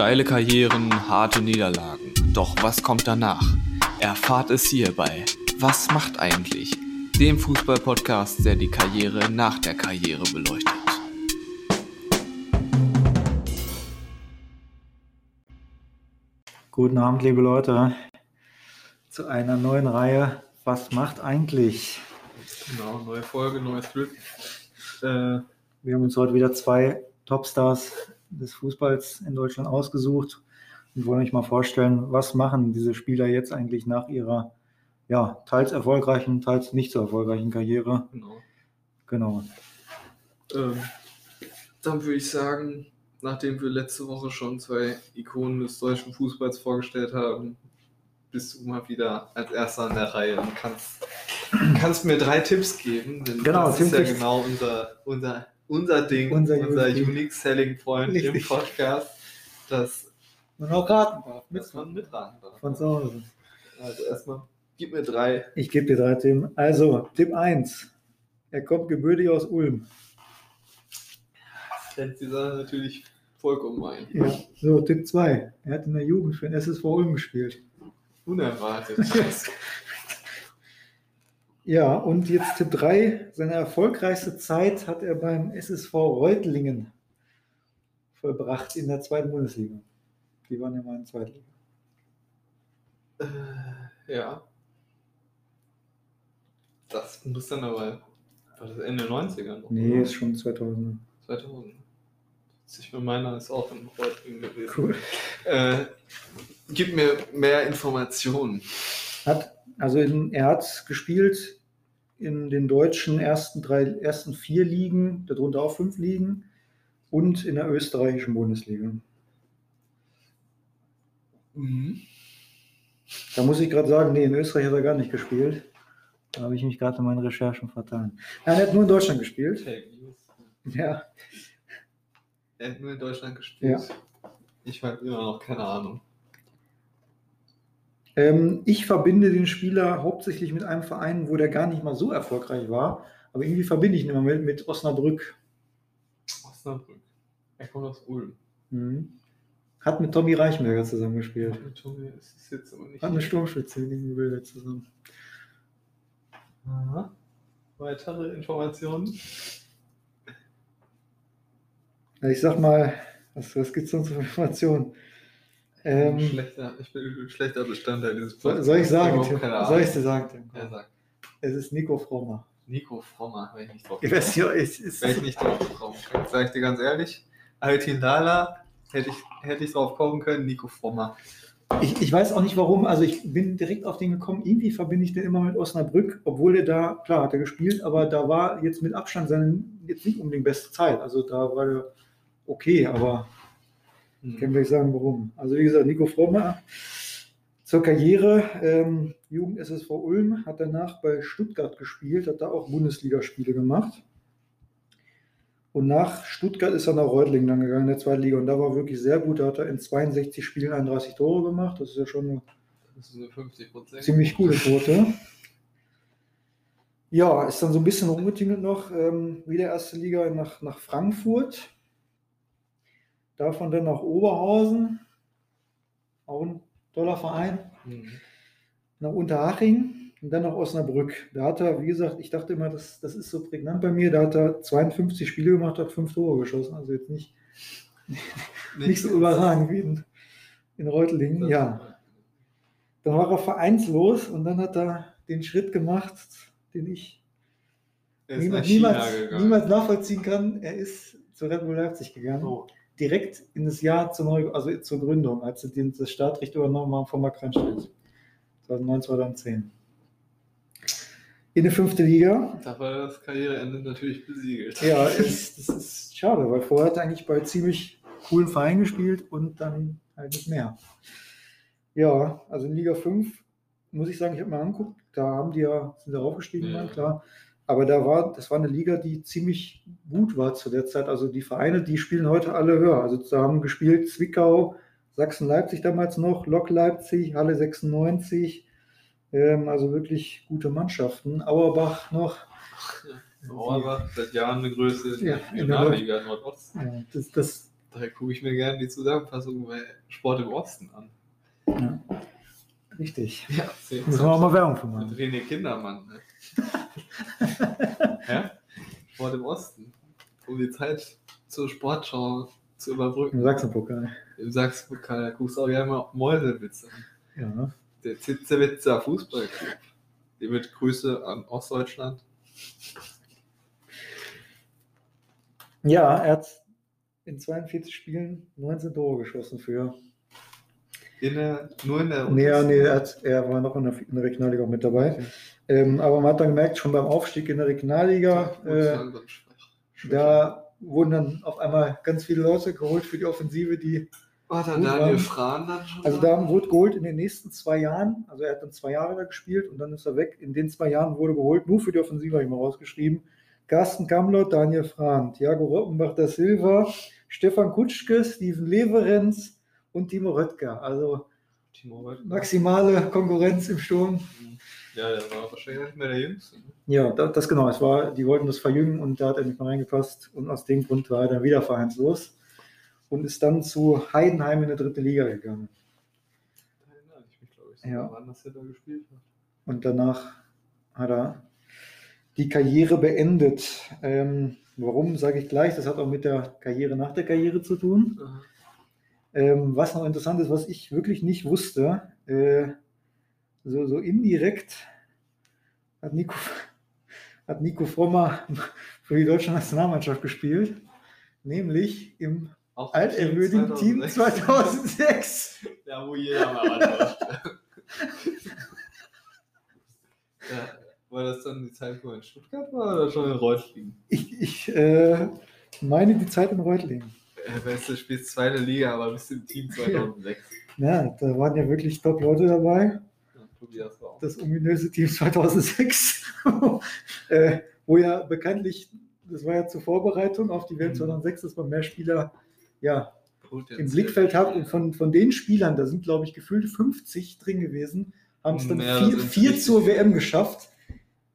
Steile Karrieren, harte Niederlagen. Doch was kommt danach? Erfahrt es hier bei Was macht eigentlich? Dem Fußball-Podcast, der die Karriere nach der Karriere beleuchtet. Guten Abend, liebe Leute, zu einer neuen Reihe. Was macht eigentlich? Genau, neue Folge, neues Glück. Äh, wir haben uns heute wieder zwei Topstars des Fußballs in Deutschland ausgesucht und wollen euch mal vorstellen, was machen diese Spieler jetzt eigentlich nach ihrer ja, teils erfolgreichen, teils nicht so erfolgreichen Karriere. Genau. Genau. Ähm, dann würde ich sagen, nachdem wir letzte Woche schon zwei Ikonen des deutschen Fußballs vorgestellt haben, bist du mal wieder als erster an der Reihe und kannst, kannst mir drei Tipps geben. Denn genau, das ist ja genau unser, unser, unser Ding, unser, unser Unique Selling Point Richtig. im Podcast, dass man auch raten darf, dass man mitraten darf. Von zu Hause. Also erstmal, gib mir drei. Ich gebe dir drei Themen. Also, Tipp 1. Er kommt gebürtig aus Ulm. Das rennt die Sache natürlich vollkommen ein. Ja, so, Tipp 2. Er hat in der Jugend für den SSV Ulm gespielt. Unerwartet. ja, und jetzt Tipp 3. Seine erfolgreichste Zeit hat er beim SSV Reutlingen vollbracht in der zweiten Bundesliga. Die waren ja mal in der Zweitliga. Äh, ja. Das muss dann aber. War das Ende 90er noch? Nee, oder? ist schon 2000. 2000. Ich mir meiner ist auch in Reutlingen gewesen. Cool. Äh, gib mir mehr Informationen. Hat, also in, er hat gespielt in den deutschen ersten drei, ersten vier Ligen, darunter auch fünf Ligen und in der österreichischen Bundesliga. Mhm. Da muss ich gerade sagen, nee, in Österreich hat er gar nicht gespielt. Da habe ich mich gerade in meinen Recherchen vertan. Er hat nur in Deutschland gespielt. Ja. Er hat nur in Deutschland gespielt. Ja. Ich habe immer noch keine Ahnung. Ähm, ich verbinde den Spieler hauptsächlich mit einem Verein, wo der gar nicht mal so erfolgreich war. Aber irgendwie verbinde ich ihn immer mit, mit Osnabrück. Osnabrück. Er kommt aus Ulm. Mhm. Hat mit Tommy Reichenberger zusammengespielt. Mit Tommy ist es jetzt aber nicht. Hat eine Sturmspitze gegen Wilde zusammen. Aha. Weitere Informationen? Ich sag mal, was, was gibt es sonst für Informationen? Ähm, schlechter, ich bin ein schlechter Bestandteil dieses Podcasts. Soll ich sagen? Soll ich dir sagen? Tim? Ja, sag. Es ist Nico Frommer. Nico Frommer, wenn ich nicht drauf ich weiß, ja, es ist Wenn ich nicht drauf gekommen Sag ich dir ganz ehrlich, Altin Dala hätte ich, hätte ich drauf kommen können, Nico Frommer. Ich, ich weiß auch nicht warum, also ich bin direkt auf den gekommen, irgendwie verbinde ich den immer mit Osnabrück, obwohl er da, klar hat er gespielt, aber da war jetzt mit Abstand seine, jetzt nicht unbedingt beste Zeit. Also da war er okay, aber hm. kann ich sagen, warum. Also wie gesagt, Nico Frommer zur Karriere, ähm, Jugend SSV Ulm, hat danach bei Stuttgart gespielt, hat da auch Bundesligaspiele gemacht. Und nach Stuttgart ist er nach Reutlingen dann gegangen in der zweiten Liga. Und da war wirklich sehr gut. Da hat er in 62 Spielen 31 Tore gemacht. Das ist ja schon eine, eine 50 ziemlich coole Quote. Ja, ist dann so ein bisschen rumgetingelt noch. Ähm, wieder erste Liga nach, nach Frankfurt. Davon dann nach Oberhausen. Auch ein toller Verein. Mhm. Nach Unterhaching. Und dann noch Osnabrück. Da hat er, wie gesagt, ich dachte immer, das, das ist so prägnant bei mir. Da hat er 52 Spiele gemacht, hat fünf Tore geschossen. Also jetzt nicht, nicht, so überragend wie in, in Reutlingen. Ja. Dann war er vereinslos und dann hat er den Schritt gemacht, den ich niemals, niemals, niemals, nachvollziehen kann. Er ist zu Red Bull Leipzig gegangen. Oh. Direkt in das Jahr zur, Neu also zur Gründung, als sie das Startrecht übernommen haben von Mark Reinstedt. 2009, 2010 in die fünfte Liga. Da war das Karriereende natürlich besiegelt. Ja, ist, das ist schade, weil vorher hat er eigentlich bei ziemlich coolen Vereinen gespielt und dann halt nicht mehr. Ja, also in Liga 5 muss ich sagen, ich habe mir angeguckt, da haben die ja, sind da aufgestiegen, ja. klar. Aber da war, das war eine Liga, die ziemlich gut war zu der Zeit. Also die Vereine, die spielen heute alle höher. Also da haben gespielt Zwickau, Sachsen-Leipzig damals noch, Lok Leipzig, Halle 96, ähm, also wirklich gute Mannschaften. Auerbach noch. Ja, Auerbach seit Jahren eine Größe ja, in der Liga Nordost. Ja, das, das Da gucke ich mir gerne die Zusammenfassung bei Sport im Osten an. Ja. Richtig. Ja, Müssen wir auch mal Werbung für machen. René Kindermann. Ne? ja? Sport im Osten. Um die Zeit zur Sportschau zu Im überbrücken. Sachsenpokal. Im Sachsenpokal, da guckst du auch gerne mal Mäusewitz an. Ja. Der Zitzewitzer Fußballclub. Die mit Grüße an Ostdeutschland. ja, er hat in 42 Spielen 19 Tore geschossen für. In der, nur in der Nee, nee, er, hat, er war noch in der, in der Regionalliga mit dabei. Okay. Ähm, aber man hat dann gemerkt, schon beim Aufstieg in der Regionalliga, äh, da wurden dann auf einmal ganz viele Leute geholt für die Offensive, die War da Gut Daniel. Frahn dann schon? Also da? wurde geholt in den nächsten zwei Jahren, also er hat dann zwei Jahre da gespielt und dann ist er weg. In den zwei Jahren wurde geholt, nur für die Offensive habe ich mal rausgeschrieben. Carsten Kamlot, Daniel Frahn, Thiago Roppenbach da Silva, Stefan Kutschke, Steven Leverenz und Timo Röttger. Also Timo Röttger. maximale Konkurrenz im Sturm. Ja, der war wahrscheinlich nicht mehr der Jüngste. ne? Ja, da- das genau. Es war, die wollten das verjüngen und da hat er nicht mehr reingepasst und aus dem Grund war er dann wieder vereinslos und ist dann zu Heidenheim in der dritte Liga gegangen. Da erinnere ich mich, glaube ich. Ja. Wann das er da gespielt hat. Und danach hat er die Karriere beendet. Ähm, warum, sage ich gleich. Das hat auch mit der Karriere nach der Karriere zu tun. Ähm, was noch interessant ist, was ich wirklich nicht wusste, äh, so, so indirekt hat Nico, hat Nico Frommer für die deutsche Nationalmannschaft gespielt, nämlich im alterwürdigen Team 2006. Ja, wo jeder mal macht. ja, war das dann die Zeit, wo er in Stuttgart war oder schon in Reutlingen? Ich, ich äh, meine die Zeit in Reutlingen. Er weißt du, spielst zweite Liga, aber bist im Team 2006. Ja, da waren ja wirklich Top-Leute dabei. Ja. Das ominöse Team 2006, äh, wo ja bekanntlich, das war ja zur Vorbereitung auf die WM Mhm. 2006, dass man mehr Spieler ja, im Blickfeld hat. Und von, von den Spielern, da sind glaube ich gefühlt 50 drin gewesen, haben es dann vier, zur. WM geschafft.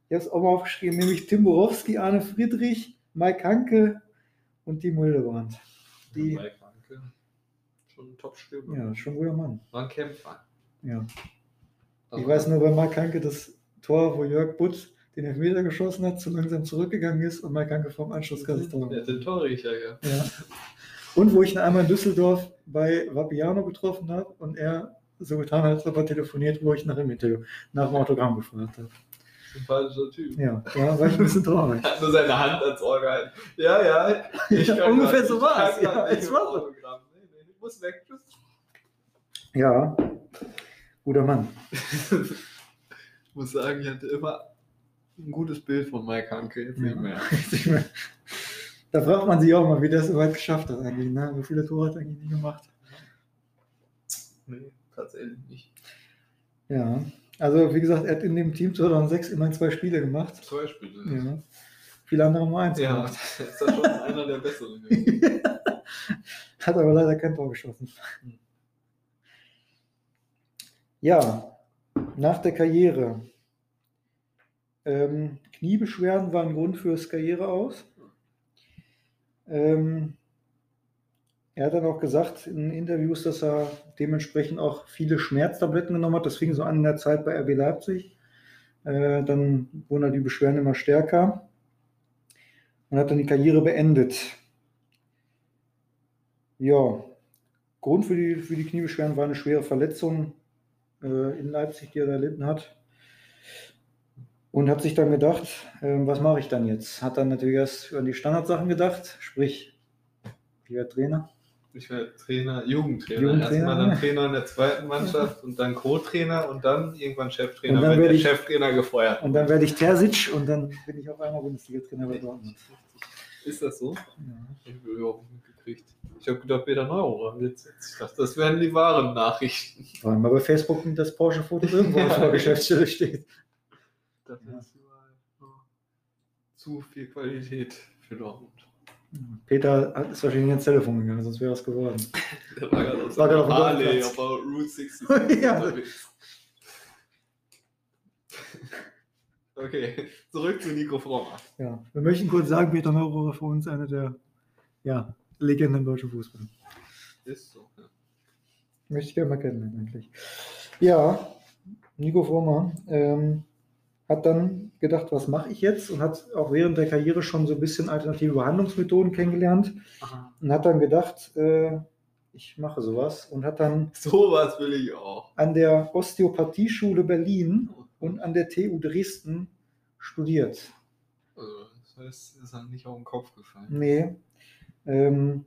Ich habe es auch mal aufgeschrieben, nämlich Tim Borowski, Arne Friedrich, Mike Hanke und Timo Hildebrand. Die, Mike Hanke. Schon ein Top-Stürmer. ja, schon ein guter Mann. War ein Kämpfer. Ja. Ich Aber- weiß nur bei Mark Hanke das Tor, wo Jörg Butt den Elfmeter geschossen hat, zu langsam zurückgegangen ist und Mark Hanke vom Anschluss ganz Tor. Der hat den Torriecher, ja. Ja. Und wo ich ihn einmal in Düsseldorf bei Vapiano getroffen habe und er so getan hat, als ob er telefoniert, wo ich nach dem Interview, nach dem Autogramm gefragt habe. Sympathischer Typ. Ja, da war ich ein bisschen traurig. Er hat nur seine Hand ans Ohr gehalten. Ja, ja. Ich Ja, ungefähr grad- so ich kann grad Ja, es im war so. Nee, nee, ich muss weg. Tschüss. Ja, guter Mann. Ich muss sagen, ich hatte immer ein gutes Bild von Mike Hanke. Jetzt nicht mehr. Ich Da fragt man sich auch mal, wie der es so weit geschafft hat eigentlich. Ne? Wie viele Tore hat er eigentlich nie gemacht? Nee, tatsächlich nicht. Ja, also wie gesagt, er hat in dem Team 2006 immerhin zwei Spiele gemacht. Zwei Spiele. Ja. Viele andere nur eins Ja, gemacht. das ist ja schon einer der besseren. Hat aber leider kein Tor geschossen. Hm. Ja, nach der Karriere. Ähm, Kniebeschwerden waren Grund fürs Karriere aus. Ähm, er hat dann auch gesagt in Interviews, dass er dementsprechend auch viele Schmerztabletten genommen hat. Das fing so an in der Zeit bei RB Leipzig. Äh, dann wurden halt die Beschwerden immer stärker und hat dann die Karriere beendet. Ja, Grund für die, für die Kniebeschwerden war eine schwere Verletzung äh, in Leipzig, die er erlitten hat. Und hat sich dann gedacht, ähm, was mache ich dann jetzt? Hat dann natürlich erst an die Standardsachen gedacht, sprich, ich werde Trainer. Ich war Trainer, Jugendtrainer. Jugendtrainer, Erstmal dann. Trainer in der zweiten Mannschaft und dann Co-Trainer und dann irgendwann Cheftrainer, Und dann wenn werde der ich- Cheftrainer gefeuert Und dann werde ich Terzic und dann bin ich auf einmal Bundesliga-Trainer bei Dortmund. Ist das so? Ja. Ich habe überhaupt nicht mitgekriegt. Ich habe gedacht, Peter Neurohrer jetzt. Ich dachte, das wären die wahren Nachrichten. Vor allem mal bei Facebook, das Porsche-Foto irgendwo auf der Geschäftsstelle steht. Das Ja. ist zu viel Qualität für Dortmund. Peter hat- ist wahrscheinlich ins Telefon gegangen, sonst wäre es geworden. Der war gerade auf War gerade auf Harley auf der Route 66 Ja. unterwegs. Okay, zurück zu Nico Frommer. Ja, wir möchten kurz sagen, Peter Neurohrer für uns einer der ja, Legende im deutschen Fußball. Ist so. Ja. Möchte ich gerne mal kennenlernen, eigentlich. Ja, Nico Vormann ähm, hat dann gedacht, was mache ich jetzt? Und hat auch während der Karriere schon so ein bisschen alternative Behandlungsmethoden kennengelernt. Aha. Und hat dann gedacht, äh, ich mache sowas. Und hat dann Sowas will ich auch. an der Osteopathieschule Berlin und an der TU Dresden studiert. Also, das heißt, es ist einem nicht auf den Kopf gefallen. Nee. Ähm,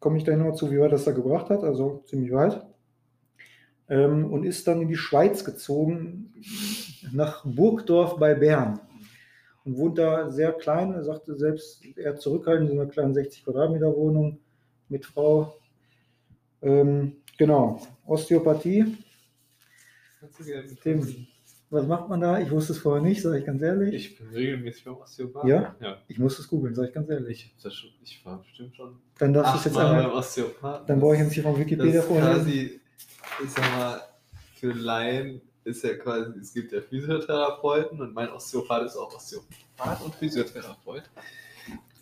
Komme ich gleich noch zu, wie weit das da gebracht hat, also ziemlich weit. Ähm, und ist dann in die Schweiz gezogen, nach Burgdorf bei Bern. Und wohnt da sehr klein, er sagte selbst eher zurückhaltend, in so einer kleinen 60 Quadratmeter Wohnung mit Frau. Ähm, genau, Osteopathie. Tim. Was macht man da? Ich wusste es vorher nicht, sage ich ganz ehrlich. Ich bin regelmäßig beim Osteopath. Ja? Ja. Ich muss es googeln, sage ich ganz ehrlich. Ich, schon, ich war bestimmt schon Dann darfst du es jetzt einmal. Dann brauche ich jetzt hier von Wikipedia vorlesen. Ich sag mal, für Laien ist ja quasi, es gibt ja Physiotherapeuten und mein Osteopath ist auch Osteopath und Physiotherapeut.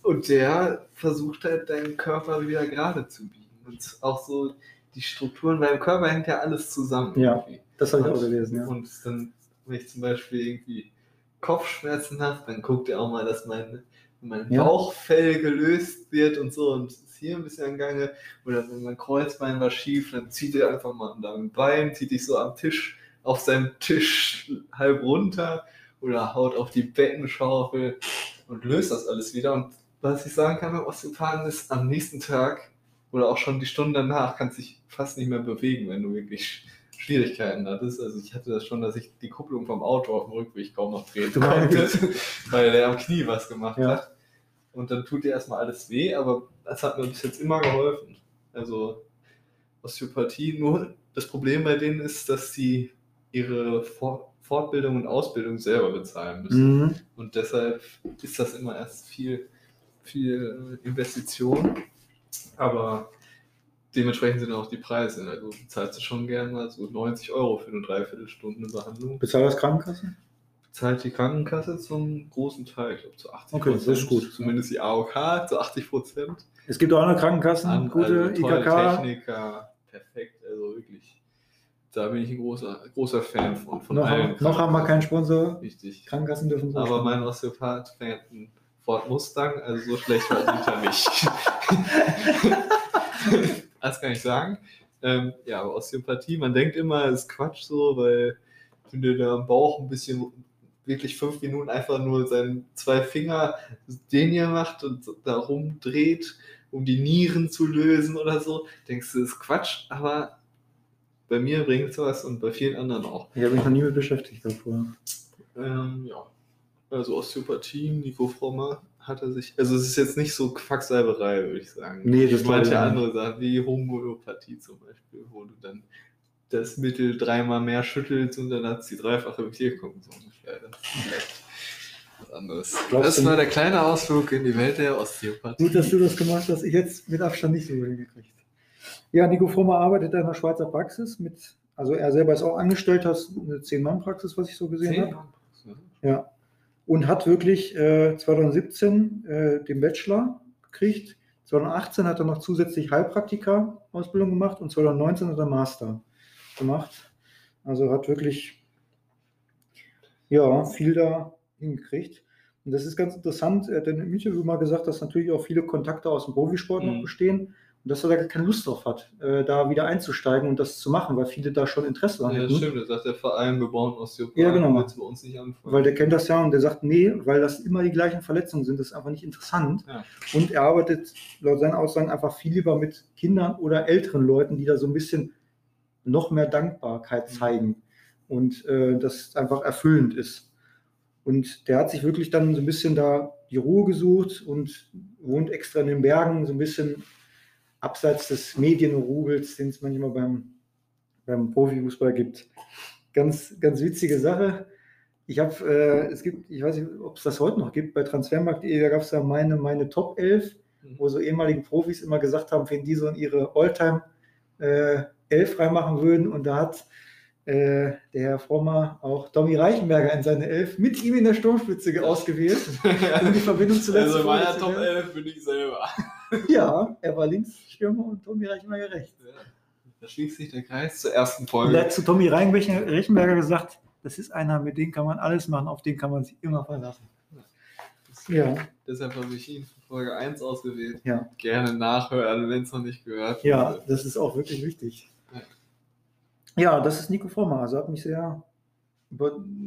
Und der versucht halt deinen Körper wieder gerade zu biegen. Und auch so die Strukturen, beim Körper hängt ja alles zusammen. Ja. irgendwie. Das habe ich auch gelesen, ja. Und dann, wenn ich zum Beispiel irgendwie Kopfschmerzen habe, dann guckt er auch mal, dass mein, mein Ja. Bauchfell gelöst wird und so und ist hier ein bisschen am Gange. Oder wenn mein Kreuzbein war schief, dann zieht er einfach mal an deinem Bein, zieht dich so am Tisch, auf seinem Tisch halb runter oder haut auf die Bettenschaufel und löst das alles wieder. Und was ich sagen kann beim Osteopathen ist, am nächsten Tag oder auch schon die Stunden danach kannst du dich fast nicht mehr bewegen, wenn du wirklich Schwierigkeiten hattest. Also ich hatte das schon, dass ich die Kupplung vom Auto auf dem Rückweg kaum noch drehen konnte, weil der am Knie was gemacht Ja. hat. Und dann tut dir erstmal alles weh, aber das hat mir bis jetzt immer geholfen. Also Osteopathie, nur das Problem bei denen ist, dass sie ihre For- Fortbildung und Ausbildung selber bezahlen müssen. Mhm. Und deshalb ist das immer erst viel, viel Investition. Aber dementsprechend sind auch die Preise. Also bezahlst du schon gern mal so 90 Euro für eine Dreiviertelstunde Behandlung. Bezahlt das Krankenkasse? Bezahlt die Krankenkasse zum großen Teil, ich glaube zu 80% Okay, das ist gut. Zumindest die AOK zu 80 Prozent. Es gibt auch andere Krankenkassen, An- gute also tolle IKK. Techniker, perfekt, also wirklich. Da bin ich ein großer, großer Fan von. von Noch, haben- noch haben wir keinen Sponsor. Richtig. Krankenkassen dürfen so. Aber mein Osteopath fährt einen Ford Mustang, also so schlecht war er nicht. das kann ich sagen. Ähm, ja, aber Osteopathie, man denkt immer, es ist Quatsch so, weil wenn der da am Bauch ein bisschen wirklich fünf Minuten einfach nur seinen zwei Finger den hier macht und da rumdreht, um die Nieren zu lösen oder so, denkst du, ist Quatsch, aber bei mir bringt es was und bei vielen anderen auch. Ich habe mich noch nie mit beschäftigt davor. Ähm, ja. Also Osteopathie, Nico Frommer hat er sich. Also es ist jetzt nicht so Quacksalberei, würde ich sagen. Nee, das glaube ich andere Sachen, wie Homöopathie zum Beispiel, wo du dann das Mittel dreimal mehr schüttelst und dann hat es die dreifache Wirkung so ungefähr. Das ist was anderes. Glaubst das war der kleine Ausflug in die Welt der Osteopathie. Gut, dass du das gemacht hast. Ich jetzt mit Abstand nicht so hingekriegt. Ja, Nico Frommer arbeitet in einer Schweizer Praxis mit, also er selber ist auch angestellt, hat eine Zehn-Mann-Praxis, was ich so gesehen habe. Ja. Und hat wirklich äh, 2017 äh, den Bachelor gekriegt. 2018 hat er noch zusätzlich Heilpraktika-Ausbildung gemacht und 2019 hat er Master gemacht. Also hat wirklich ja, viel da hingekriegt. Und das ist ganz interessant. Er hat in einem Interview mal gesagt, dass natürlich auch viele Kontakte aus dem Profisport noch Mhm. bestehen und dass er da gar keine Lust drauf hat, äh, da wieder einzusteigen und das zu machen, weil viele da schon Interesse dran Ja, hätten. stimmt, das sagt der Verein, wir bauen Osteopathen, Ja, genau. willst bei uns nicht anfangen. Weil der kennt das ja und der sagt, nee, weil das immer die gleichen Verletzungen sind, das ist einfach nicht interessant. Ja. Und er arbeitet laut seinen Aussagen einfach viel lieber mit Kindern oder älteren Leuten, die da so ein bisschen noch mehr Dankbarkeit zeigen und äh, das einfach erfüllend ist. Und der hat sich wirklich dann so ein bisschen da die Ruhe gesucht und wohnt extra in den Bergen, so ein bisschen abseits des Medienrubels, den es manchmal beim, beim Profifußball gibt. Ganz, ganz witzige Sache. Ich habe, äh, es gibt, ich weiß nicht, ob es das heute noch gibt, bei transfermarkt.de, da gab es ja meine, meine Top 11, wo so ehemaligen Profis immer gesagt haben, wenn die so in ihre Alltime äh, 11 reinmachen würden. Und da hat äh, der Herr Frommer auch Tommy Reichenberger in seine 11 mit ihm in der Sturmspitze ausgewählt, um die Verbindung zuletzt Also in meiner Top vorzunehmen. 11 bin ich selber. Ja, er war Linksstürmer und Tommy Reichenberger rechts. Ja. Da schließt sich der Kreis zur ersten Folge. er hat zu Tommy Reichenberger gesagt, das ist einer, mit dem kann man alles machen, auf den kann man sich immer verlassen. Ja, Deshalb habe ich ihn für Folge 1 ausgewählt. ja. Gerne nachhören, wenn es noch nicht gehört Ja, wurde. das ist auch wirklich wichtig. Ja. Das ist Nico Frommer. Also hat mich sehr,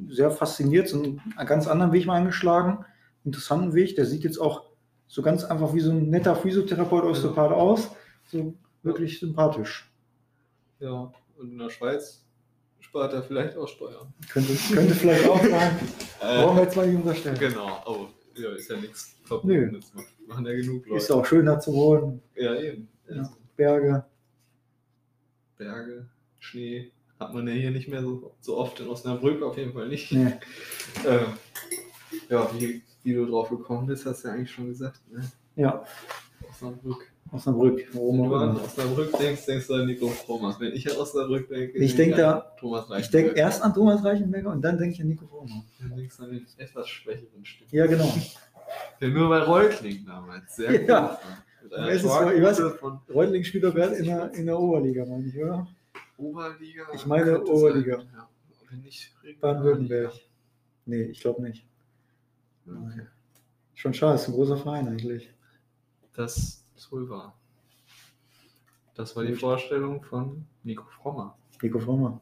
sehr fasziniert, so einen ganz anderen Weg mal eingeschlagen. Interessanten Weg. Der sieht jetzt auch so ganz einfach wie so ein netter Physiotherapeut, Osteopath aus. So wirklich sympathisch. Ja, und in der Schweiz spart er vielleicht auch Steuern. Könnte, könnte vielleicht auch sein. Brauchen wir jetzt mal nicht unterstellen. genau, oh, ja, ist ja nichts Verbundenes. Machen ja genug Leute. Ist auch schöner zu wohnen. Ja, eben. Ja. Also, Berge. Berge, Schnee hat man ja hier nicht mehr so, so oft in Osnabrück, auf jeden Fall nicht. Nee. Ähm, ja, wie, wie du drauf gekommen bist, hast du ja eigentlich schon gesagt. Ne? Ja, Osnabrück. Osnabrück. Wenn du an. Osnabrück denkst, denkst du an Nico Thomas. Wenn ich an Osnabrück denke, Ich denke denk an da- Thomas Ich denke erst an Thomas Reichenberger und dann denke ich an Nico Frommer. Dann denkst du an den etwas schwächeren Stück. Ja, genau. Der nur bei Reutling damals. Sehr Ja. gut so, ich weiß- Reutling spielt doch gerade in der, in der Oberliga, meine ich, oder? Oberliga. Ich meine Oberliga. sein, Ja. Wenn nicht Baden-Württemberg. Nee, ich glaube nicht. Okay. Schon schade, ist ein großer Verein eigentlich. Das ist wohl wahr. Das war die. Vorstellung von Nico Frommer. Nico Frommer.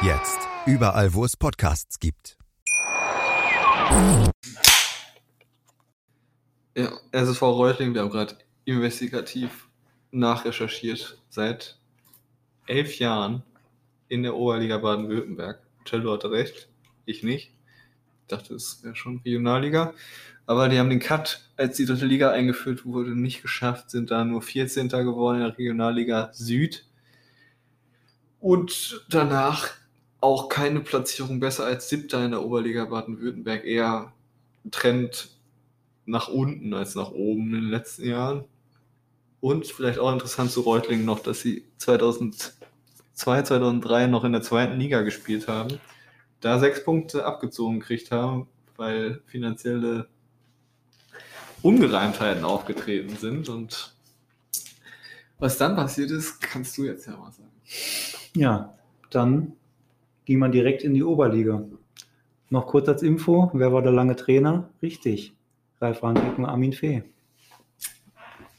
Jetzt überall, wo es Podcasts gibt. Ja, SSV Reutling, wir haben gerade investigativ nachrecherchiert. Seit elf Jahren in der Oberliga Baden-Württemberg. Cello hatte recht, ich nicht. Ich dachte, es wäre schon Regionalliga. Aber die haben den Cut, als die dritte Liga eingeführt wurde, nicht geschafft, sind da nur 14. geworden in der Regionalliga Süd. Und danach auch keine Platzierung besser als siebter in der Oberliga Baden-Württemberg. Eher Trend nach unten als nach oben in den letzten Jahren. Und vielleicht auch interessant zu Reutlingen noch, dass sie 2002, 2003 noch in der zweiten Liga gespielt haben. Da sechs Punkte abgezogen gekriegt haben, weil finanzielle Ungereimtheiten aufgetreten sind. Und was dann passiert ist, kannst du jetzt ja mal sagen. Ja, dann ging man direkt in die Oberliga. Noch kurz als Info, wer war der lange Trainer? Richtig, Ralf Rangnick und Armin Fee.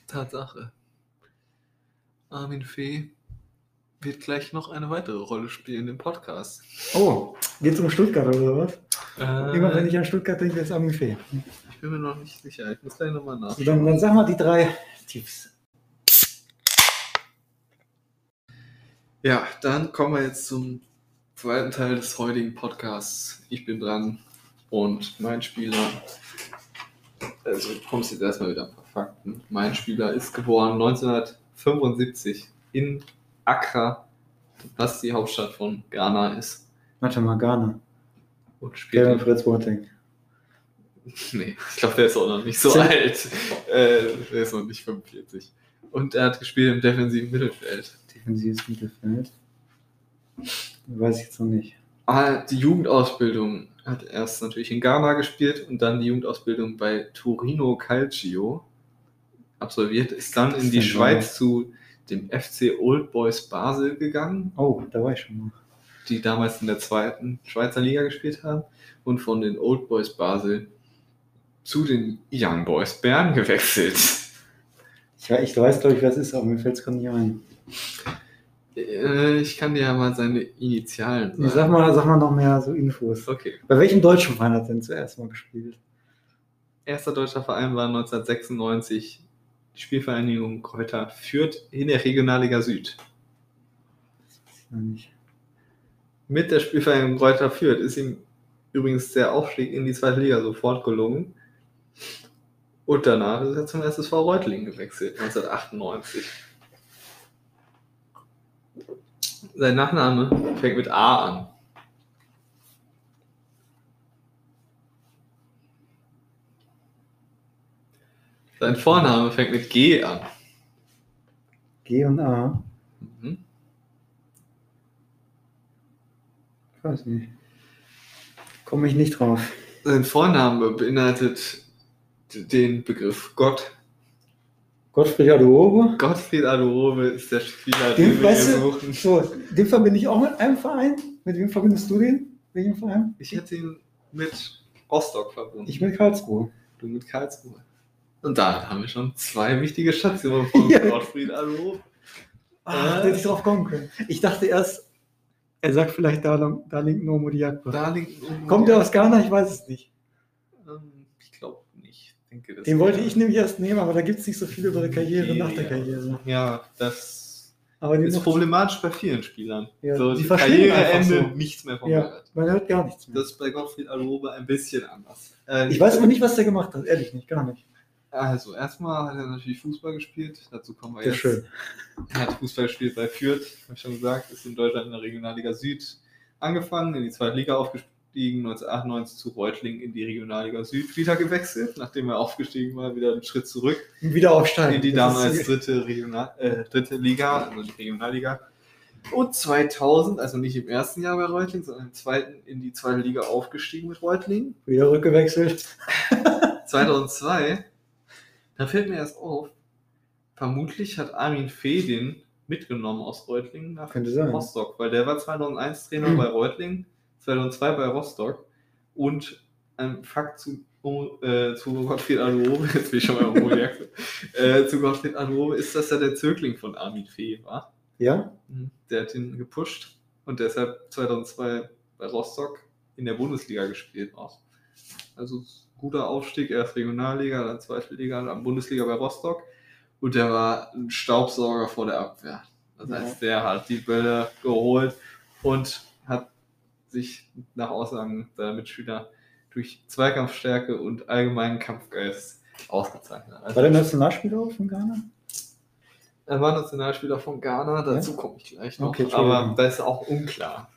Tatsache. Armin Fee wird gleich noch eine weitere Rolle spielen im Podcast. Oh, geht's um Stuttgart oder was? Äh, Immer wenn ich an Stuttgart denke, ist Armin Fee. ich bin mir noch nicht sicher. Ich muss gleich nochmal So, nachschauen. dann, dann sag mal die drei Tipps. Ja, dann kommen wir jetzt zum zweiten Teil des heutigen Podcasts. Ich bin dran und mein Spieler, also du kommst jetzt erstmal wieder ein paar Fakten. Mein Spieler ist geboren 1975 in Accra, was die Hauptstadt von Ghana ist. Warte mal, Ghana. Und spielt Kevin Fritz Boateng. Nee, ich glaube, der ist auch noch nicht so alt. Äh, der ist noch nicht 45. Und er hat gespielt im defensiven Mittelfeld. Defensives Mittelfeld. Weiß ich jetzt noch nicht. Ah, die Jugendausbildung hat erst natürlich in Ghana gespielt und dann die Jugendausbildung bei Torino Calcio absolviert, ist dann in die Schweiz zu dem FC Old Boys Basel gegangen, Oh, da war ich schon mal. die damals in der zweiten Schweizer Liga gespielt haben und von den Old Boys Basel zu den Young Boys Bern gewechselt. Ich, we- ich weiß, glaube ich, es ist, aber mir fällt es gerade nicht ein. Äh, Ich kann dir ja mal seine Initialen Nee, Sag mal, sag mal noch mehr so Infos. Okay. Bei welchem deutschen Verein hat er denn zuerst mal gespielt? Erster deutscher Verein war 1996 die Spielvereinigung Kräuter Fürth in der Regionalliga Süd. Mit der Spielvereinigung Kräuter Fürth ist ihm übrigens der Aufstieg in die zweite Liga sofort gelungen. Und danach ist er zum SSV Reutlingen gewechselt, 1998. Sein Nachname fängt mit A an. Sein Vorname fängt mit G an. G und A. Mhm. Ich weiß nicht. Komme ich nicht drauf. Sein Vorname beinhaltet den Begriff Gott. Gottfried Adobe. Gottfried Adorove ist der Spieler, Den, den wir weißt suchen. so, den verbinde ich auch mit einem Verein. Mit wem verbindest du den? Welchen Verein? Ich hätte ihn mit Rostock verbunden. Ich mit Karlsruhe. du mit Karlsruhe. Und da haben wir schon zwei wichtige Stationen von Ja. Gottfried Adorove. Ah, Äh. hätte ich drauf kommen können. Ich dachte erst, er sagt vielleicht da, da liegt Nomo Diakba. Da liegt ein- Kommt er aus Ghana? Ich weiß es nicht. Ähm, Ich glaube nicht. Ich denke, das Den wollte ich nämlich erst nehmen, aber da gibt es nicht so viel über die Karriere nach der. Karriere. Ja, das ist problematisch bei vielen Spielern. Ja, so, die die verstehen Karriereende, so. nichts mehr von Ja. man hört gar nichts mehr. Das ist bei Gottfried Adorove ein bisschen anders. Äh, Ich weiß aber nicht, was der gemacht hat. Ehrlich nicht, gar nicht. Also, erstmal hat er natürlich Fußball gespielt. Dazu kommen wir Sehr jetzt. schön. Er hat Fußball gespielt bei Fürth, habe ich schon gesagt, ist in Deutschland in der Regionalliga Süd angefangen, in die zweite Liga aufgestiegen, 1998 zu Reutlingen in die Regionalliga Süd wieder gewechselt, nachdem er aufgestiegen war, wieder einen Schritt zurück Wieder aufsteigen. in die damals dritte, Regional, äh, dritte Liga, also die Regionalliga. Und 2000, also nicht im ersten Jahr bei Reutlingen, sondern im zweiten in die zweite Liga aufgestiegen mit Reutlingen. Wieder rückgewechselt. 2002, da fällt mir erst auf, vermutlich hat Armin Fee den mitgenommen aus Reutlingen nach. Rostock, weil der war 2001 Trainer Mhm. bei Reutlingen, 2002 bei Rostock und ein Fakt zu, oh, äh, zu Gottfried Adorove, jetzt bin ich schon mal Projekt, äh, zu Gottfried Adorove ist, dass er der Zögling von Armin Fee war. Ja? Der hat ihn gepusht und deshalb 2002 bei Rostock in der Bundesliga gespielt auch. Also guter Aufstieg, erst Regionalliga, dann zweite Liga, dann Bundesliga bei Rostock. Und der war ein Staubsauger vor der Abwehr. Das Ja. heißt, der hat die Bälle geholt und sich nach Aussagen der Mitspieler durch Zweikampfstärke und allgemeinen Kampfgeist ausgezeichnet. Also War der Nationalspieler von Ghana? er war Nationalspieler von Ghana, dazu komme ich gleich noch. Okay, aber das ist auch unklar.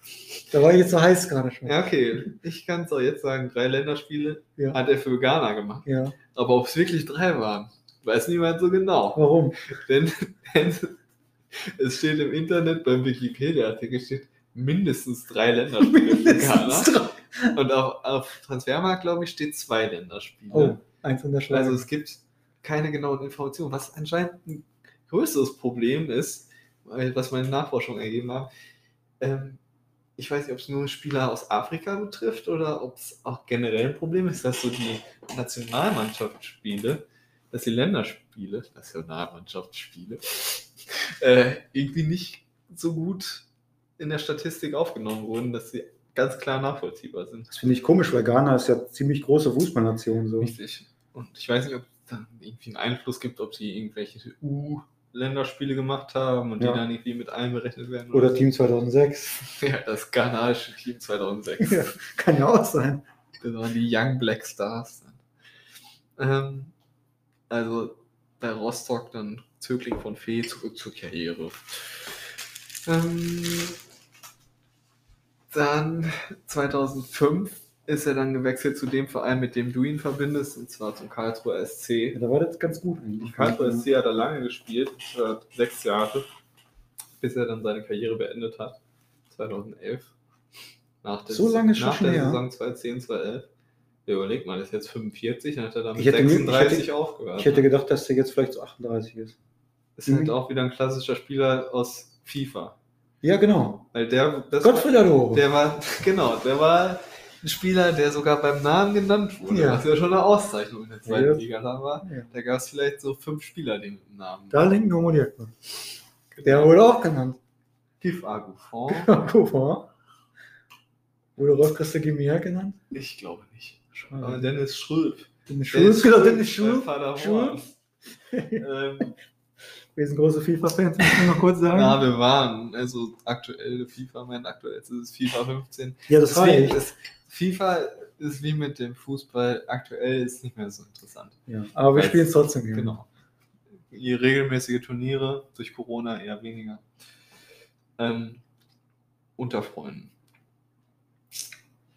Da war ich jetzt so heiß gerade schon. Ja, okay. Ich kann es auch jetzt sagen, drei Länderspiele Ja. hat er für Ghana gemacht. Ja. Aber ob es wirklich drei waren, weiß niemand so genau. Warum? Denn, denn es steht im Internet, beim Wikipedia-Artikel steht mindestens drei Länderspiele für Ghana. Mindestens drei. Und auf, auf Transfermarkt, glaube ich, steht zwei Länderspiele. Oh, eins in der Schlange. Also es gibt keine genauen Informationen, was anscheinend ein größeres Problem ist, weil- was meine Nachforschung ergeben hat. Ähm, ich weiß nicht, ob es nur Spieler aus Afrika betrifft oder ob es auch generell ein Problem ist, dass so die Nationalmannschaftsspiele, dass die Länderspiele, Nationalmannschaftsspiele, äh, irgendwie nicht so gut in der Statistik aufgenommen wurden, dass sie ganz klar nachvollziehbar sind. das finde ich komisch, weil Ghana ist ja ziemlich große Fußballnation. So. Richtig. Und ich weiß nicht, ob es dann irgendwie einen Einfluss gibt, ob sie irgendwelche U-Länderspiele gemacht haben und Ja. die dann irgendwie mit einberechnet werden. Oder so. Team 2006. Ja, das ghanaische Team 2006. Ja, kann ja auch sein. Das waren die Young Black Stars. Ähm, also bei Rostock dann Zögling von Fee zurück zur Karriere. Ähm, dann 2005 ist er dann gewechselt zu dem Verein, mit dem du ihn verbindest, und zwar zum Karlsruher SC. Ja, da war das ganz gut eigentlich. Karlsruher SC hat er lange gespielt, äh, sechs Jahre, bis er dann seine Karriere beendet hat, 2011. Nach der, So lange schon nach schon der her? Saison 2010, 2011. Ja, überleg mal, ist jetzt 45, dann hat er damit Ich hätte mir- ich 36 hätte- aufgehört. Ich hätte gedacht, dass der jetzt vielleicht so 38 ist. ist halt Mhm. auch wieder ein klassischer Spieler aus FIFA. Ja, genau. Weil der, das Gottfried Adoro. der war, genau, der war ein Spieler, der sogar beim Namen genannt wurde, Ja. was ja schon eine Auszeichnung in der zweiten Ja. Liga da war. Ja. Da gab es vielleicht so fünf Spieler, die mit dem Namen. Da linken Nomo Diakba. Der wurde auch genannt. Gif Agufon? Mal. Wurde Rolf Christa Gimia genannt? Ich glaube nicht. Aber Schade. Dennis Schröp. Dennis Schulz, genau, Dennis Schulz. Vater ähm, Wir sind große FIFA-Fans, muss ich noch kurz sagen. Ja, wir waren. Also aktuelle FIFA, mein aktuellstes ist FIFA 15. Ja, das reicht. ist FIFA ist wie mit dem Fußball. Aktuell ist nicht mehr so interessant. Ja, aber wir spielen es trotzdem gerne. Genau. Je regelmäßige Turniere, durch Corona eher weniger. Ähm, unter Freunden.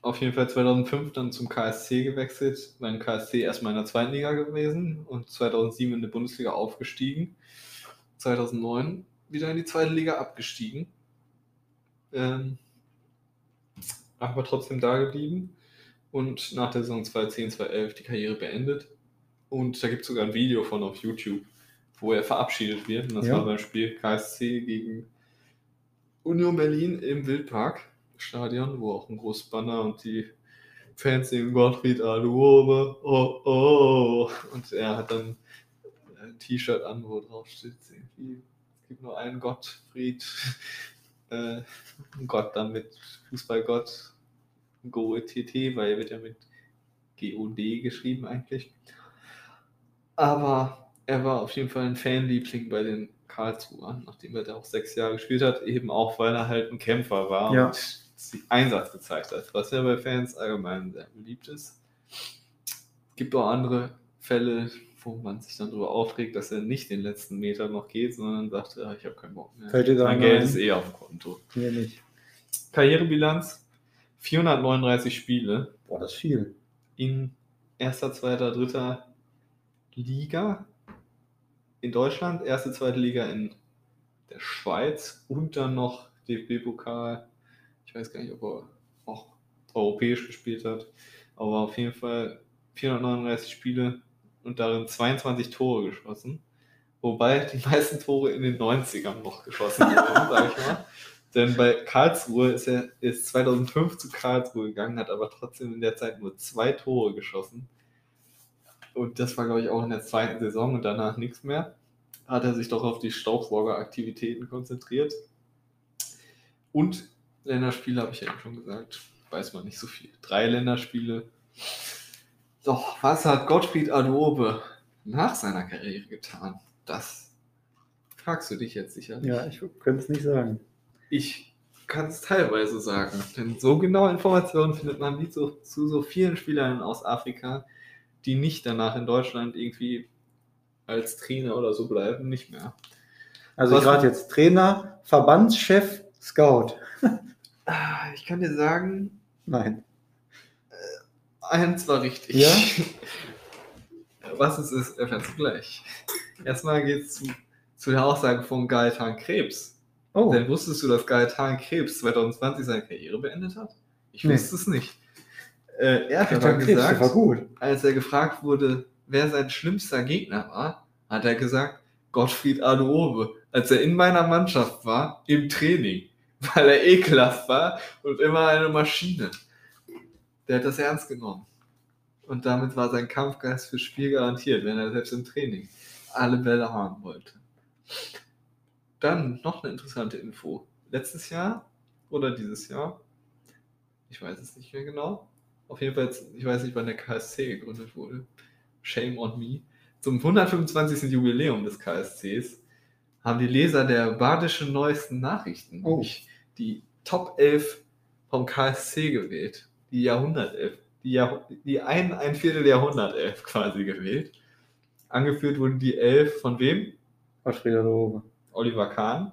Auf jeden Fall 2005 dann zum KSC gewechselt, beim KSC erstmal in der zweiten Liga gewesen und 2007 in die Bundesliga aufgestiegen. 2009 wieder in die zweite Liga abgestiegen. Ähm, aber trotzdem da geblieben und nach der Saison 2010, 2011 die Karriere beendet. Und da gibt es sogar ein Video von auf YouTube, wo er verabschiedet wird. Und das Ja. war beim Spiel KSC gegen Union Berlin im Wildpark-Stadion, wo auch ein großes Banner und die Fans singen Gottfried Aluobe, oh oh. Und er hat dann ein T-Shirt an, wo drauf steht, irgendwie, es gibt nur einen Gottfried, äh, Gott dann mit Fußballgott, Go-TT, weil er wird ja mit G-O-D geschrieben eigentlich. Aber er war auf jeden Fall ein Fanliebling bei den Karlsruher, nachdem er da auch sechs Jahre gespielt hat, eben auch, weil er halt ein Kämpfer war Ja. und Einsatz gezeigt hat, was ja bei Fans allgemein sehr beliebt ist. Es gibt auch andere Fälle, wo man sich dann darüber aufregt, dass er nicht den letzten Meter noch geht, sondern sagt, ja, ich habe keinen Bock mehr. Fällt dir mein Geld ist eh auf dem Konto. Mir nicht. Karrierebilanz 439 Spiele Boah, das ist viel. in erster, zweiter, dritter Liga in Deutschland, erste, zweite Liga in der Schweiz und dann noch DFB-Pokal. Ich weiß gar nicht, ob er auch europäisch gespielt hat, aber auf jeden Fall 439 Spiele und darin 22 Tore geschossen. Wobei die meisten Tore in den 90ern noch geschossen wurden, sag ich mal. Denn bei Karlsruhe ist er ist 2005 zu Karlsruhe gegangen, hat aber trotzdem in der Zeit nur zwei Tore geschossen. Und das war, glaube ich, auch in der zweiten Saison und danach nichts mehr. Hat er sich doch auf die Staubsaugeraktivitäten konzentriert. Und Länderspiele habe ich ja eben schon gesagt, weiß man nicht so viel. Drei Länderspiele. Doch, was hat Gottfried Adobe nach seiner Karriere getan? Das fragst du dich jetzt sicher. Ja, ich könnte es nicht sagen. Ich kann es teilweise sagen, denn so genaue Informationen findet man wie so, zu so vielen Spielern aus Afrika, die nicht danach in Deutschland irgendwie als Trainer oder so bleiben, nicht mehr. Also gerade jetzt Trainer, Verbandschef, Scout. Ah, Ich kann dir sagen, Nein. Eins war richtig. Ja? Was es ist, erfährst du gleich. Erstmal geht es zu, zu der Aussage von Gaetan Krebs. Oh, Denn wusstest du, dass Gaetan Krebs 2020 seine Karriere beendet hat? Ich Nee. wusste es nicht. Äh, er hat Krebs, der gesagt, war gut. als er gefragt wurde, wer sein schlimmster Gegner war, hat er gesagt, Gottfried Aduobe, als er in meiner Mannschaft war, im Training, weil er ekelhaft war und immer eine Maschine. Der hat das ernst genommen. Und damit war sein Kampfgeist fürs Spiel garantiert, wenn er selbst im Training alle Bälle haben wollte. Dann noch eine interessante Info. Letztes Jahr oder dieses Jahr, ich weiß es nicht mehr genau, auf jeden Fall, ich weiß nicht, wann der KSC gegründet wurde. Shame on me. Zum 125. Jubiläum des KSCs haben die Leser der Badischen Neuesten Nachrichten Oh. die Top 11 vom KSC gewählt. Die Jahrhundertelf. Die, Jahr, die ein, ein Viertel Jahrhundertelf quasi gewählt. Angeführt wurden die Elf von wem? Gottfried Adobe. Oliver Kahn.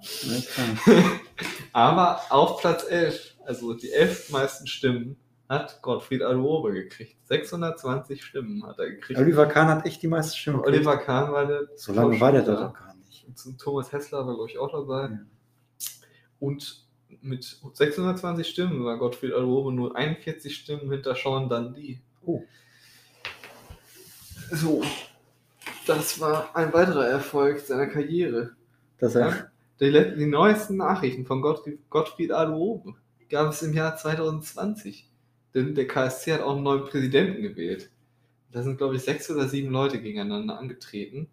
Aber auf Platz 11, also die elf meisten Stimmen, hat Gottfried Adobe gekriegt. 620 Stimmen hat er gekriegt. Oliver Kahn hat echt die meisten Stimmen. gekriegt. Oliver Kahn war der. So lange war der da doch gar nicht. Und Thomas Hessler war, glaube ich, auch dabei. Ja. Und mit 620 Stimmen war Gottfried Adobe nur 41 Stimmen hinter Sean Dundee. Oh. So, das war ein weiterer Erfolg seiner Karriere. Dass er, Die, die neuesten Nachrichten von Gottfried, Gottfried Adobe gab es im Jahr 2020. Denn der KSC hat auch einen neuen Präsidenten gewählt. Da sind, glaube ich, sechs oder sieben Leute gegeneinander angetreten.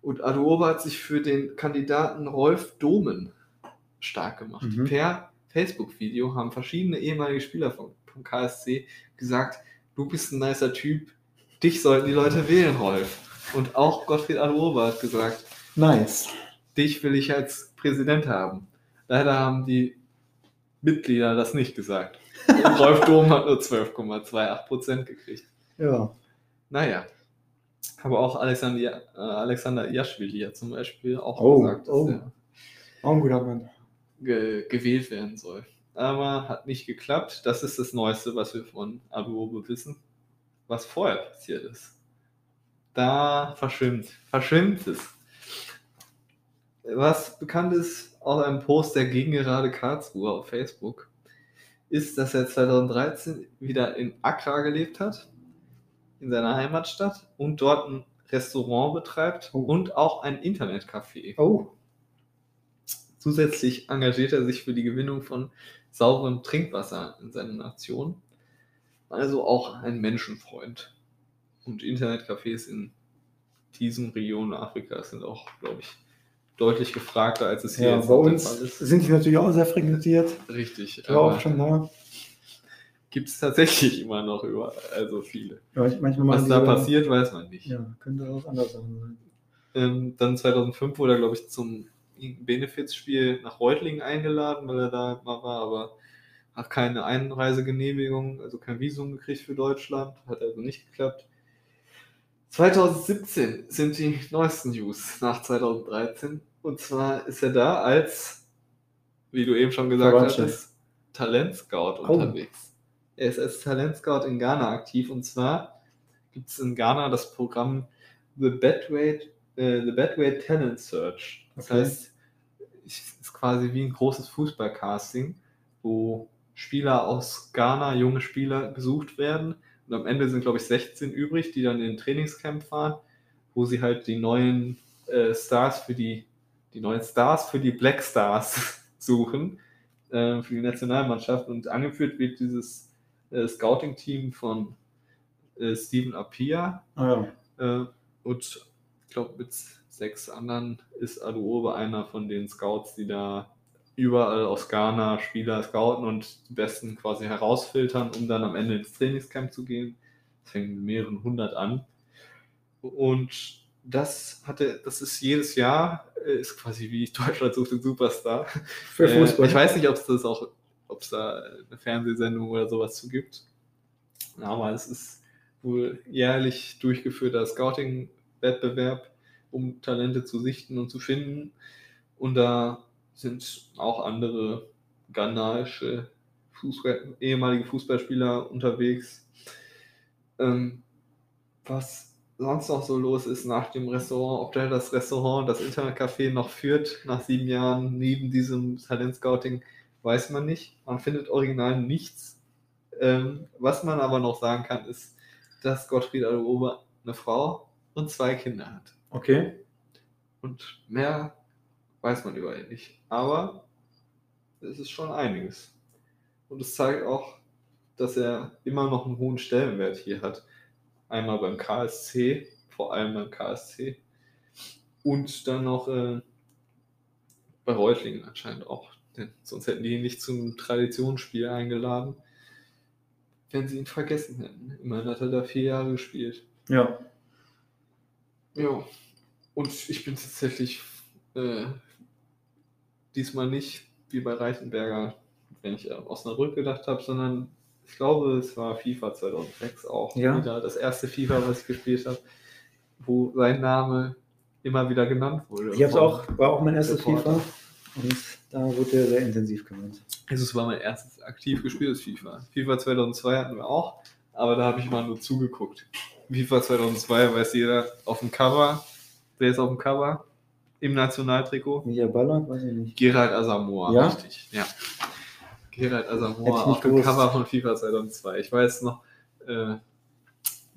Und Adobe hat sich für den Kandidaten Rolf Domen stark gemacht. Mhm. Per Facebook-Video haben verschiedene ehemalige Spieler vom, vom KSC gesagt, du bist ein nicer Typ, dich sollten die Leute wählen, Rolf. Und auch Gottfried Adobe hat gesagt, Nice. dich will ich als Präsident haben. Leider haben die Mitglieder das nicht gesagt. Und Rolf Dom hat nur 12,28 Prozent gekriegt. Ja. Naja. Aber auch Alexander, äh, Alexander Iaschwili hat zum Beispiel auch Oh, gesagt, dass oh. er Auch ein guter Mann. Ge gewählt werden soll. Aber hat nicht geklappt. Das ist das Neueste, was wir von Aduobe wissen. Was vorher passiert ist. Da verschwimmt, verschwimmt es. Was bekannt ist aus einem Post der Gegengerade Karlsruhe auf Facebook, ist, dass er 2013 wieder in Accra gelebt hat, in seiner Heimatstadt, und dort ein Restaurant betreibt Oh. und auch ein Internetcafé. Oh, Zusätzlich engagiert er sich für die Gewinnung von sauberem Trinkwasser in seiner Nation. Also auch ein Menschenfreund. Und Internetcafés in diesen Regionen Afrikas sind auch, glaube ich, deutlich gefragter, als es hier ja, jetzt bei uns sind die natürlich auch sehr frequentiert. Richtig, auch schon gibt es tatsächlich immer noch überall, also viele. Ja, Was da passiert, weiß man nicht. Ja, könnte auch anders sein. Ähm, dann 2005 wurde er, glaube ich, zum Benefizspiel nach Reutlingen eingeladen, weil er da mal war, aber hat keine Einreisegenehmigung, also kein Visum gekriegt für Deutschland, hat also nicht geklappt. 2017 sind die neuesten News nach 2013 und zwar ist er da als, wie du eben schon gesagt hattest, Talentscout Oh. unterwegs. Er ist als Talentscout in Ghana aktiv und zwar gibt es in Ghana das Programm The Bedweight, äh, The Bedweight Talent Search. Das Okay. heißt, es ist quasi wie ein großes Fußballcasting, wo Spieler aus Ghana, junge Spieler gesucht werden. Und am Ende sind, glaube ich, 16 übrig, die dann in den Trainingscamp fahren, wo sie halt die neuen äh, Stars für die, die neuen Stars für die Black Stars suchen, äh, für die Nationalmannschaft. Und angeführt wird dieses äh, Scouting-Team von äh, Steven Apia. Ah, ja. Äh, und ich glaube, mit sechs anderen ist Aduobe einer von den Scouts, die da überall aus Ghana Spieler scouten und die besten quasi herausfiltern, um dann am Ende ins Trainingscamp zu gehen. Das fängt mit mehreren hundert an. Und das hatte, das ist jedes Jahr, äh, ist quasi wie Deutschland sucht den Superstar. Für Äh, Fußball. ich weiß nicht, ob es das auch, ob es da eine Fernsehsendung oder sowas zu gibt. Aber es ist wohl jährlich durchgeführter Scouting-Wettbewerb, um Talente zu sichten und zu finden. Und da sind auch andere ghanaische Fußball, ehemalige Fußballspieler unterwegs. Ähm, was sonst noch so los ist nach dem Restaurant, ob der das Restaurant, das Internetcafé noch führt nach sieben Jahren neben diesem Talentscouting, weiß man nicht. Man findet original nichts. Ähm, was man aber noch sagen kann, ist, dass Gottfried Adobe eine Frau und zwei Kinder hat. Okay. Und mehr weiß man über ihn nicht. Aber es ist schon einiges. Und es zeigt auch, dass er immer noch einen hohen Stellenwert hier hat. Einmal beim KSC, vor allem beim KSC. Und dann noch äh, bei Reutlingen anscheinend auch. Denn sonst hätten die ihn nicht zum Traditionsspiel eingeladen, wenn sie ihn vergessen hätten. Immerhin hat er da vier Jahre gespielt. Ja. Ja, und ich bin tatsächlich äh, diesmal nicht wie bei Reichenberger, wenn ich an Osnabrück gedacht habe, sondern ich glaube, es war FIFA 2006 auch Ja. wieder das erste FIFA, was ich gespielt habe, wo sein Name immer wieder genannt wurde. Ich hab's auch, war auch mein erstes Reporter. FIFA. Und da wurde er sehr intensiv genannt. Also es war mein erstes aktiv gespieltes FIFA. FIFA 2002 hatten wir auch, aber da habe ich mal nur zugeguckt. FIFA 2002 weiß jeder auf dem Cover, wer ist auf dem Cover im Nationaltrikot? Mia Baller, weiß ich nicht. Gerald Asamoah, Ja? richtig. Ja. Gerald Asamoah auf dem. Cover von FIFA 2002. Ich weiß noch, äh,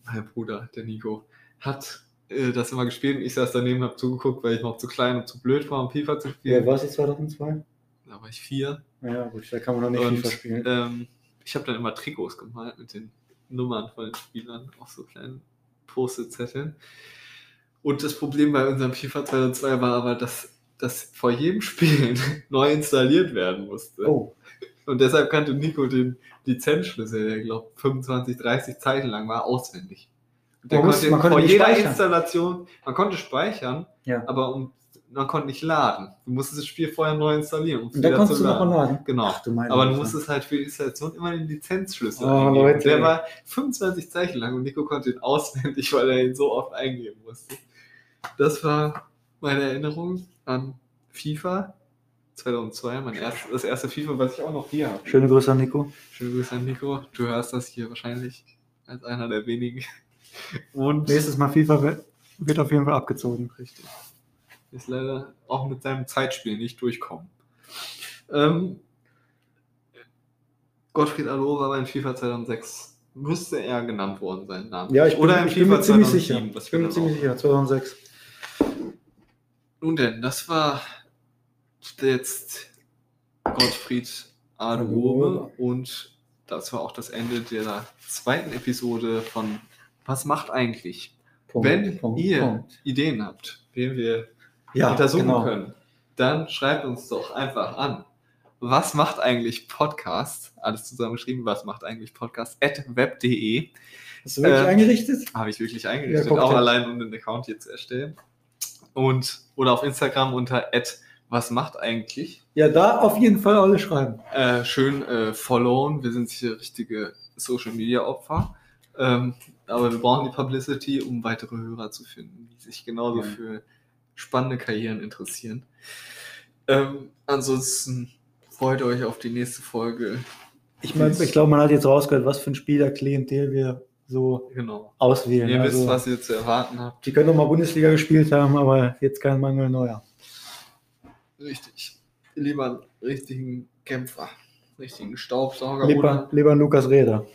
mein Bruder, der Nico, hat äh, das immer gespielt und ich saß daneben, habe zugeguckt, weil ich noch zu klein und zu blöd war, um FIFA zu spielen. war es 2002? Da war ich vier. Ja, gut, da kann man noch nicht Und FIFA spielen. ähm, ich habe dann immer Trikots gemalt mit den Nummern von den Spielern auf so kleinen Post-it-Zetteln. Und das Problem bei unserem FIFA 2002 war aber, dass das vor jedem Spiel neu installiert werden musste. Oh, Und deshalb kannte Nico den Lizenzschlüssel, der glaube 25, 30 Zeichen lang war, auswendig. Und der Man konnte man konnte vor jeder speichern. Installation, man konnte speichern, ja. aber um man konnte nicht laden. Du musstest das Spiel vorher neu installieren. Um Und da konntest du noch mal laden. Genau. Ach, du Aber du musstest halt für die Installation immer den Lizenzschlüssel Oh, eingeben. Leute. Der war 25 Zeichen lang und Nico konnte ihn auswendig, weil er ihn so oft eingeben musste. Das war meine Erinnerung an FIFA 2002, mein erst, das erste FIFA, was ich auch noch hier habe. Schöne Grüße an Nico. Schöne Grüße an Nico. Du hörst das hier wahrscheinlich als einer der wenigen. Und Nächstes Mal FIFA wird auf jeden Fall abgezogen. Richtig. Ist leider auch mit seinem Zeitspiel nicht durchkommen. Ähm, Gottfried Allo war beim FIFA 2006. Müsste er genannt worden sein, Name. Ja, ich bin, Oder im ich bin mir ziemlich 2007, sicher. Ich bin mir dann ziemlich sicher. 2006. Nun denn, das war jetzt Gottfried Aderobe und das war auch das Ende der zweiten Episode von Was macht eigentlich? Punkt, Wenn Punkt, ihr Punkt. Ideen habt, wen wir ja, untersuchen genau. können, dann schreibt uns doch einfach an. Was macht eigentlich Podcast? Alles zusammengeschrieben, was macht eigentlich Podcast? At web.de Hast du wirklich Äh, eingerichtet? habe ich wirklich eingerichtet, Ja, auch dir. allein um den Account hier zu erstellen. Und oder auf Instagram unter at was macht eigentlich? Ja, da auf jeden Fall alle schreiben. Äh, schön äh, followen. Wir sind hier richtige Social Media Opfer. Ähm, aber wir brauchen die Publicity, um weitere Hörer zu finden, die sich genauso Ja. für spannende Karrieren interessieren. Ähm, ansonsten freut euch auf die nächste Folge. Ich meine, ich glaube, man hat jetzt rausgehört, was für ein Spielerklientel wir so Genau. auswählen. Ihr also, wisst, was ihr zu erwarten habt. Die können doch mal Bundesliga gespielt haben, aber jetzt kein Mangel neuer. Richtig. Lieber einen richtigen Kämpfer, richtigen Staubsauger. Lieber, lieber ein Lukas Reda.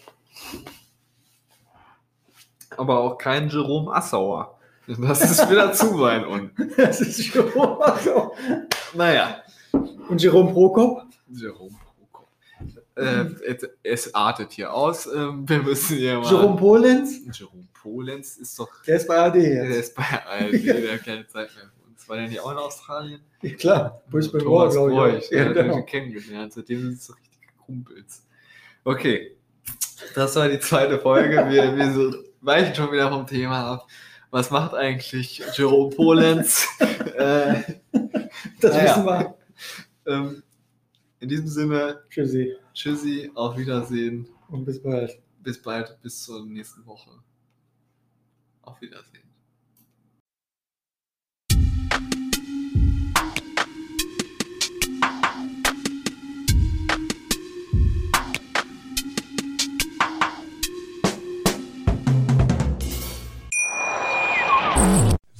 aber auch kein Jerome Assauer. Das ist wieder zu weit unten. Das ist Jerome. Assauer. Naja. Und Jerome Prokop? Jerome Prokop. Äh, es, es artet hier aus. Ähm, wir müssen hier mal. Jerome Polenz? Jerome Polenz ist doch. Der ist bei AD Der jetzt. ist bei ARD, der hat keine Zeit mehr für uns. War der nicht auch in Australien? Ja, klar. Brisbane Roar, Thomas glaube ich. der Ja, genau. schon kennengelernt. Seitdem sind es so richtige Kumpels. Okay. Das war die zweite Folge. Wir, wir so weichen schon wieder vom Thema ab. Was macht eigentlich Jerome Polenz? äh, Das Naja. wissen wir. ähm, in diesem Sinne, Tschüssi. tschüssi, auf Wiedersehen. Und bis bald. Bis bald, bis zur nächsten Woche. Auf Wiedersehen.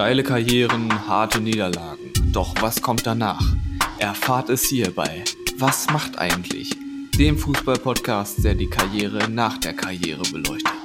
Steile Karrieren, harte Niederlagen. Doch was kommt danach? Erfahrt es hierbei. Was macht eigentlich? Dem Fußball-Podcast, der die Karriere nach der Karriere beleuchtet.